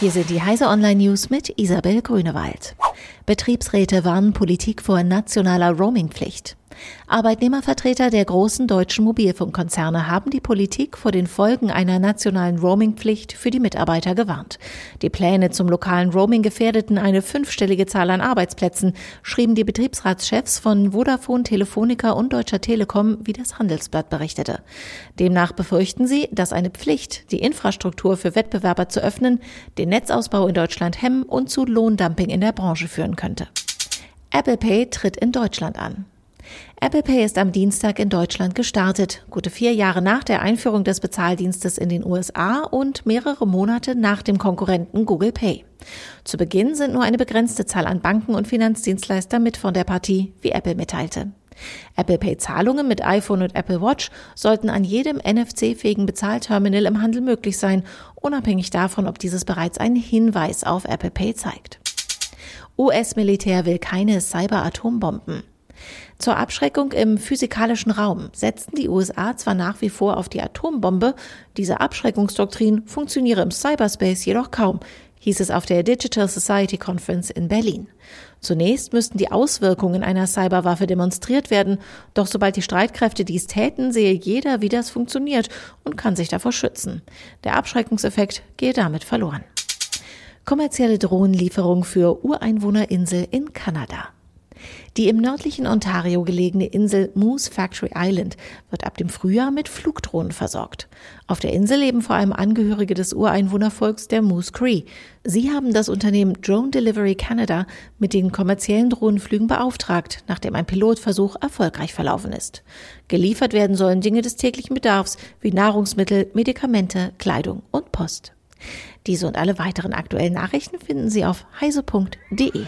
Hier sind die Heise Online News mit Isabel Grünewald. Betriebsräte warnen Politik vor nationaler Roamingpflicht. Arbeitnehmervertreter der großen deutschen Mobilfunkkonzerne haben die Politik vor den Folgen einer nationalen Roamingpflicht für die Mitarbeiter gewarnt. Die Pläne zum lokalen Roaming gefährdeten eine fünfstellige Zahl an Arbeitsplätzen, schrieben die Betriebsratschefs von Vodafone, Telefonica und Deutscher Telekom, wie das Handelsblatt berichtete. Demnach befürchten sie, dass eine Pflicht, die Infrastruktur für Wettbewerber zu öffnen, den Netzausbau in Deutschland hemmen und zu Lohndumping in der Branche führen könnte. Apple Pay tritt in Deutschland an. Apple Pay ist am Dienstag in Deutschland gestartet, gute vier Jahre nach der Einführung des Bezahldienstes in den USA und mehrere Monate nach dem Konkurrenten Google Pay. Zu Beginn sind nur eine begrenzte Zahl an Banken und Finanzdienstleister mit von der Partie, wie Apple mitteilte. Apple Pay Zahlungen mit iPhone und Apple Watch sollten an jedem NFC-fähigen Bezahlterminal im Handel möglich sein, unabhängig davon, ob dieses bereits einen Hinweis auf Apple Pay zeigt. US-Militär will keine Cyber-Atombomben. Zur Abschreckung im physikalischen Raum setzten die USA zwar nach wie vor auf die Atombombe, diese Abschreckungsdoktrin funktioniere im Cyberspace jedoch kaum, hieß es auf der Digital Society Conference in Berlin. Zunächst müssten die Auswirkungen einer Cyberwaffe demonstriert werden, doch sobald die Streitkräfte dies täten, sehe jeder, wie das funktioniert und kann sich davor schützen. Der Abschreckungseffekt gehe damit verloren. Kommerzielle Drohnenlieferung für Ureinwohnerinsel in Kanada. Die im nördlichen Ontario gelegene Insel Moose Factory Island wird ab dem Frühjahr mit Flugdrohnen versorgt. Auf der Insel leben vor allem Angehörige des Ureinwohnervolks der Moose Cree. Sie haben das Unternehmen Drone Delivery Canada mit den kommerziellen Drohnenflügen beauftragt, nachdem ein Pilotversuch erfolgreich verlaufen ist. Geliefert werden sollen Dinge des täglichen Bedarfs wie Nahrungsmittel, Medikamente, Kleidung und Post. Diese und alle weiteren aktuellen Nachrichten finden Sie auf heise.de.